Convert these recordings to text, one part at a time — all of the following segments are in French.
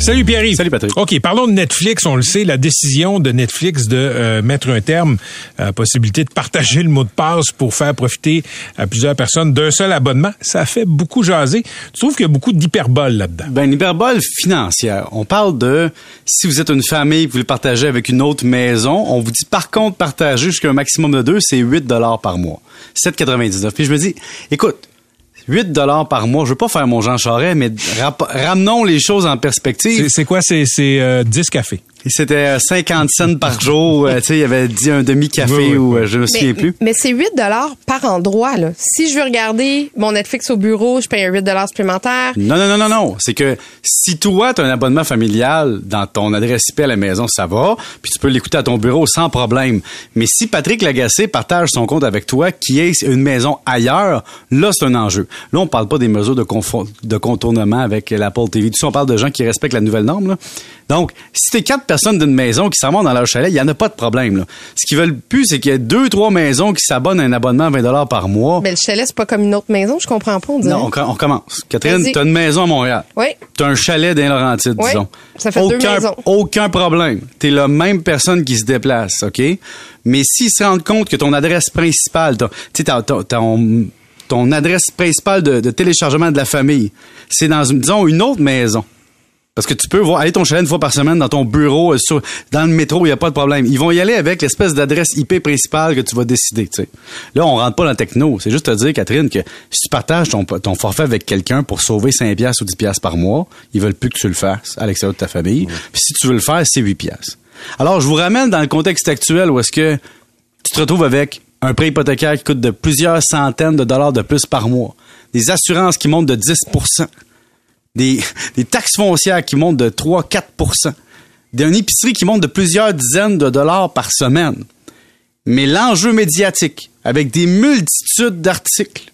Salut Pierre. Salut Patrick. OK, parlons de Netflix. On le sait, la décision de Netflix de euh, mettre un terme à la possibilité de partager le mot de passe pour faire profiter à plusieurs personnes d'un seul abonnement, ça fait beaucoup jaser. Tu trouves qu'il y a beaucoup d'hyperbole là-dedans? Ben, hyperbole financière. On parle de si vous êtes une famille, vous le partagez avec une autre maison, on vous dit par contre partager jusqu'à un maximum de deux, c'est 8 dollars par mois. 7,99. Puis je me dis, écoute, 8 dollars par mois. Je veux pas faire mon Jean Charest, mais ramenons les choses en perspective. C'est quoi? C'est euh, 10 cafés. C'était 50 euh, cents par jour. Euh, tu sais, il y avait dit un demi-café ou euh, je me souviens plus. Mais c'est 8 dollars par endroit. Là. Si je veux regarder mon Netflix au bureau, je paye un 8 dollars supplémentaire. Non, non, non, non, non. C'est que si toi, tu as un abonnement familial dans ton adresse IP à la maison, ça va. Puis tu peux l'écouter à ton bureau sans problème. Mais si Patrick Lagacé partage son compte avec toi, qui est une maison ailleurs, là, c'est un enjeu. Là, on parle pas des mesures de, de contournement avec l'Apple TV. Tout ça, on parle de gens qui respectent la nouvelle norme. Là. Donc, si t'es quatre personnes d'une maison qui s'abonnent dans leur chalet, il y en a pas de problème. Là. Ce qu'ils veulent plus, c'est qu'il y a deux, trois maisons qui s'abonnent à un abonnement à 20 par mois. Mais le chalet, c'est pas comme une autre maison, je comprends pas. On non, on, on, commence. Catherine, t'as une maison à Montréal. Oui. T'as un chalet dans Laurentides, oui. disons. Ça fait aucun, deux maisons. Aucun problème. T'es la même personne qui se déplace, OK? Mais s'ils se rendent compte que ton adresse principale, tu sais, ton, ton adresse principale de, de téléchargement de la famille, c'est dans, disons, une autre maison. Parce que tu peux voir, aller ton chalet une fois par semaine dans ton bureau, euh, sur, dans le métro, il n'y a pas de problème. Ils vont y aller avec l'espèce d'adresse IP principale que tu vas décider. Là, on rentre pas dans le techno. C'est juste te dire, Catherine, que si tu partages ton, ton forfait avec quelqu'un pour sauver 5 piastres ou 10 piastres par mois, ils veulent plus que tu le fasses à l'extérieur de ta famille. Puis si tu veux le faire, c'est 8 piastres. Alors, je vous ramène dans le contexte actuel où est-ce que tu te retrouves avec un prêt hypothécaire qui coûte de plusieurs centaines de dollars de plus par mois, des assurances qui montent de 10 des, taxes foncières qui montent de 3-4% d'une épicerie qui monte de plusieurs dizaines de dollars par semaine. Mais l'enjeu médiatique, avec des multitudes d'articles,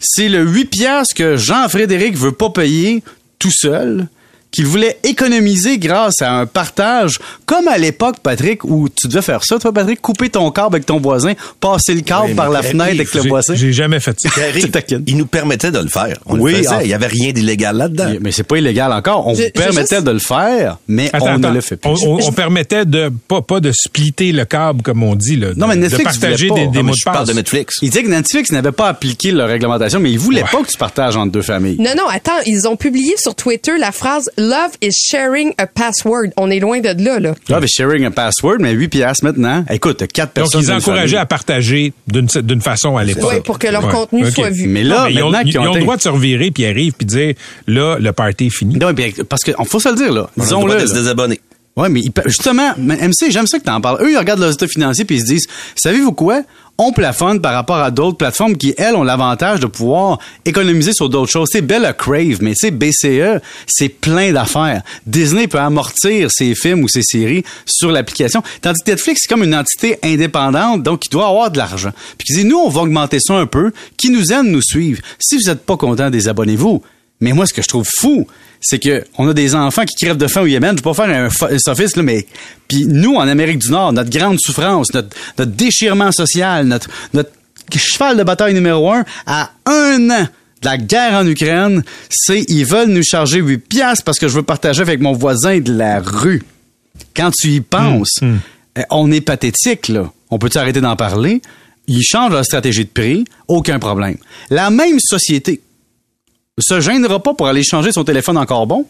c'est le 8 piastres que Jean-Frédéric veut pas payer tout seul, qu'il voulait économiser grâce à un partage, comme à l'époque, Patrick, où tu devais faire ça, toi, Patrick, couper ton câble avec ton voisin, passer le câble Oui, par la fenêtre avec le voisin. J'ai jamais fait ça. Il nous permettait de le faire. On Oui, le faisait. en- Il n'y avait rien d'illégal là-dedans. Mais c'est pas illégal encore. On vous permettait juste- de le faire, mais Attends, on attends. ne le fait plus. On, on- on permettait de pas, pas de splitter le câble comme on dit là, de, Non, mais de Netflix partager des, Non, mots de je parle passe. de Netflix. Il dit que Netflix n'avait pas appliqué leur réglementation, mais il voulait Ouais. pas que tu partages entre deux familles. Non, non, attends, ils ont publié sur Twitter la phrase Love is sharing a password. On est loin de là, là. Là, avec sharing a password, mais 8 piastres maintenant. Écoute, t'as quatre Donc personnes. ils encourageaient à partager d'une d'une façon à l'époque. Oui, pour que leur Ouais. contenu soit vu. Mais là, Non, mais ils ont, maintenant qu'ils ils ont ont le droit de se revirer puis ils arrivent puis dire là le party est fini. Non, bien, parce que, faut se le dire, là. Disons-le. de se désabonner. Ouais, mais justement, MC, j'aime ça que t'en parles. Eux, ils regardent leurs états financiers puis ils se disent, savez-vous quoi? On plafonne par rapport à d'autres plateformes qui, elles, ont l'avantage de pouvoir économiser sur d'autres choses. C'est Bella Crave, mais tu sais, BCE, c'est plein d'affaires. Disney peut amortir ses films ou ses séries sur l'application. Tandis que Netflix, c'est comme une entité indépendante, donc il doit avoir de l'argent. Puis ils disent, nous, on va augmenter ça un peu. Qui nous aime nous suivre. Si vous n'êtes pas content, désabonnez-vous. Mais moi, ce que je trouve fou, c'est que on a des enfants qui crèvent de faim au Yémen. Je vais pas faire un, sophisme, là, mais puis nous, en Amérique du Nord, notre grande souffrance, notre, notre déchirement social, notre, notre cheval de bataille numéro un, à un an de la guerre en Ukraine, c'est ils veulent nous charger 8 piastres parce que je veux partager avec mon voisin de la rue. Quand tu y penses, euh, on est pathétique, là. On peut-tu arrêter d'en parler? Ils changent leur stratégie de prix, aucun problème. La même société se gênera pas pour aller changer son téléphone encore bon?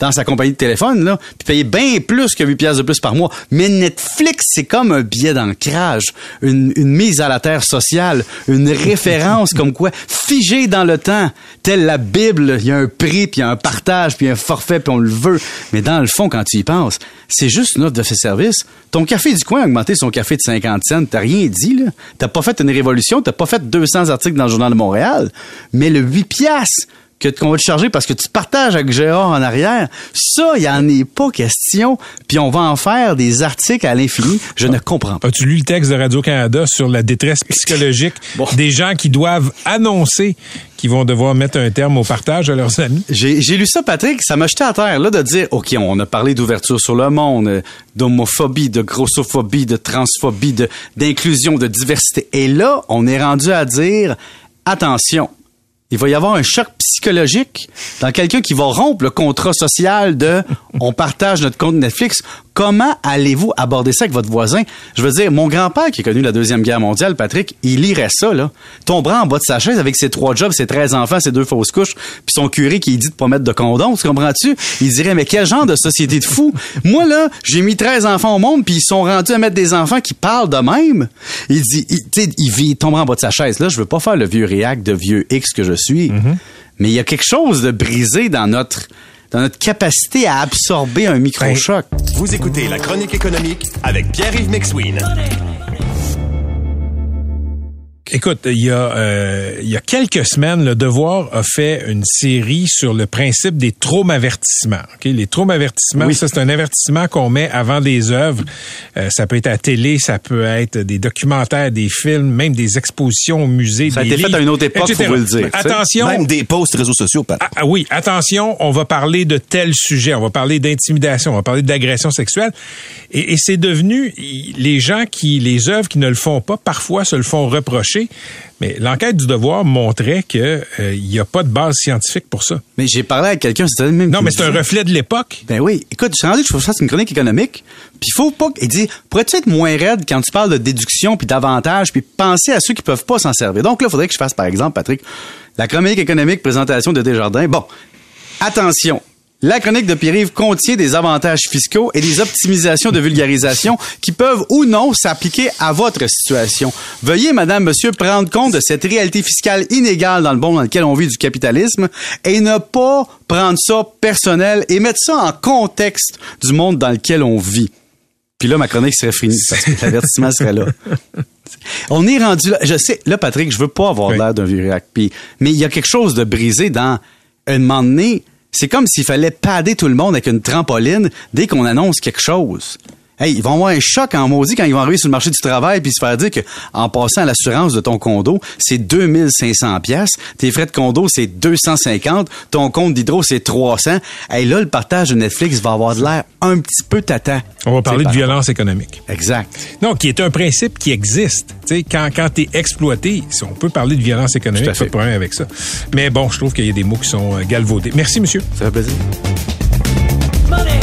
Dans sa compagnie de téléphone, là, puis payer bien plus que 8 piastres de plus par mois. Mais Netflix, c'est comme un billet d'ancrage, une, une mise à la terre sociale, une référence comme quoi, figée dans le temps, telle la Bible, il y a un prix, puis il y a un partage, puis un forfait, puis on le veut. Mais dans le fond, quand tu y penses, c'est juste une offre de service. Ton café du coin a augmenté son café de 50 cents, t'as rien dit, là. T'as pas fait une révolution, t'as pas fait 200 articles dans le Journal de Montréal, mais le 8 piastres, que qu'on va te charger parce que tu partages avec Gérard en arrière. Ça, il y en est pas question. Puis on va en faire des articles à l'infini. Je ne comprends pas. As-tu lu le texte de Radio-Canada sur la détresse psychologique Bon. des gens qui doivent annoncer qu'ils vont devoir mettre un terme au partage à leurs amis? J'ai j'ai lu ça, Patrick, ça m'a jeté à terre, là, de dire, OK, on a parlé d'ouverture sur le monde, euh, d'homophobie, de grossophobie, de transphobie, de- d'inclusion, de diversité. Et là, on est rendu à dire, attention, il va y avoir un choc psychologique dans quelqu'un qui va rompre le contrat social de on partage notre compte Netflix. Comment allez-vous aborder ça avec votre voisin? Je veux dire, mon grand-père qui a connu la Deuxième Guerre mondiale, Patrick, il lirait ça, là. Tomberait en bas de sa chaise avec ses trois jobs, ses 13 enfants, ses deux fausses couches, puis son curé qui dit de pas mettre de condom, tu comprends-tu? Il dirait, mais quel genre de société de fou? Moi, là, j'ai mis 13 enfants au monde, puis ils sont rendus à mettre des enfants qui parlent de même. Il dit, il, tu sais, il, vit- il tomberait en bas de sa chaise. Là, je veux pas faire le vieux réac de vieux X que je suis, mais il y a quelque chose de brisé dans notre dans notre capacité à absorber un micro-choc. Vous écoutez La Chronique économique avec Pierre-Yves McSween. Écoute, il y a euh, il y a quelques semaines, le Devoir a fait une série sur le principe des traumavertissements. Ok, Les traumavertissements, Oui. ça c'est un avertissement qu'on met avant des œuvres. Euh, ça peut être à la télé, ça peut être des documentaires, des films, même des expositions au musée. Ça a été fait à une autre époque, etc. faut vous le dire. Attention, Même des posts réseaux sociaux, Pat. ah, ah oui, attention, on va parler de tel sujet, on va parler d'intimidation, on va parler d'agression sexuelle. Et, et c'est devenu, les gens qui, les œuvres qui ne le font pas, parfois se le font reprocher. Mais l'enquête du devoir montrait que euh, il n'y a pas de base scientifique pour ça. Mais j'ai parlé avec quelqu'un, c'était le même. Non, mais c'est un reflet de l'époque. Ben oui. Écoute, je suis rendu que je fasse une chronique économique, puis il faut pas... Il dit, pourrais-tu être moins raide quand tu parles de déduction, puis d'avantages, puis penser à ceux qui peuvent pas s'en servir? Donc là, il faudrait que je fasse, par exemple, Patrick, la chronique économique, présentation de Desjardins. Bon, attention. La chronique de Pierre-Yves contient des avantages fiscaux et des optimisations de vulgarisation qui peuvent ou non s'appliquer à votre situation. Veuillez, madame, monsieur, prendre compte de cette réalité fiscale inégale dans le monde dans lequel on vit du capitalisme et ne pas prendre ça personnel et mettre ça en contexte du monde dans lequel on vit. Puis là, ma chronique serait finie parce que l'avertissement serait là. On est rendu là. Je sais, là, Patrick, je veux pas avoir Oui. l'air d'un vieux mais il y a quelque chose de brisé dans un moment donné. C'est comme s'il fallait pader tout le monde avec une trampoline dès qu'on annonce quelque chose. Hey, ils vont avoir un choc en maudit quand ils vont arriver sur le marché du travail puis se faire dire que en passant à l'assurance de ton condo, c'est 2500 pièces, tes frais de condo c'est 250, ton compte d'hydro c'est 300. Hey, là le partage de Netflix va avoir de l'air un petit peu tata. On va parler de violence économique. Exact. Non, qui est un principe qui existe. Tu sais, quand quand tu es exploité, si on peut parler de violence économique, pas de problème avec ça. Mais bon, je trouve qu'il y a des mots qui sont euh, galvaudés. Merci, monsieur. Ça fait plaisir. Money,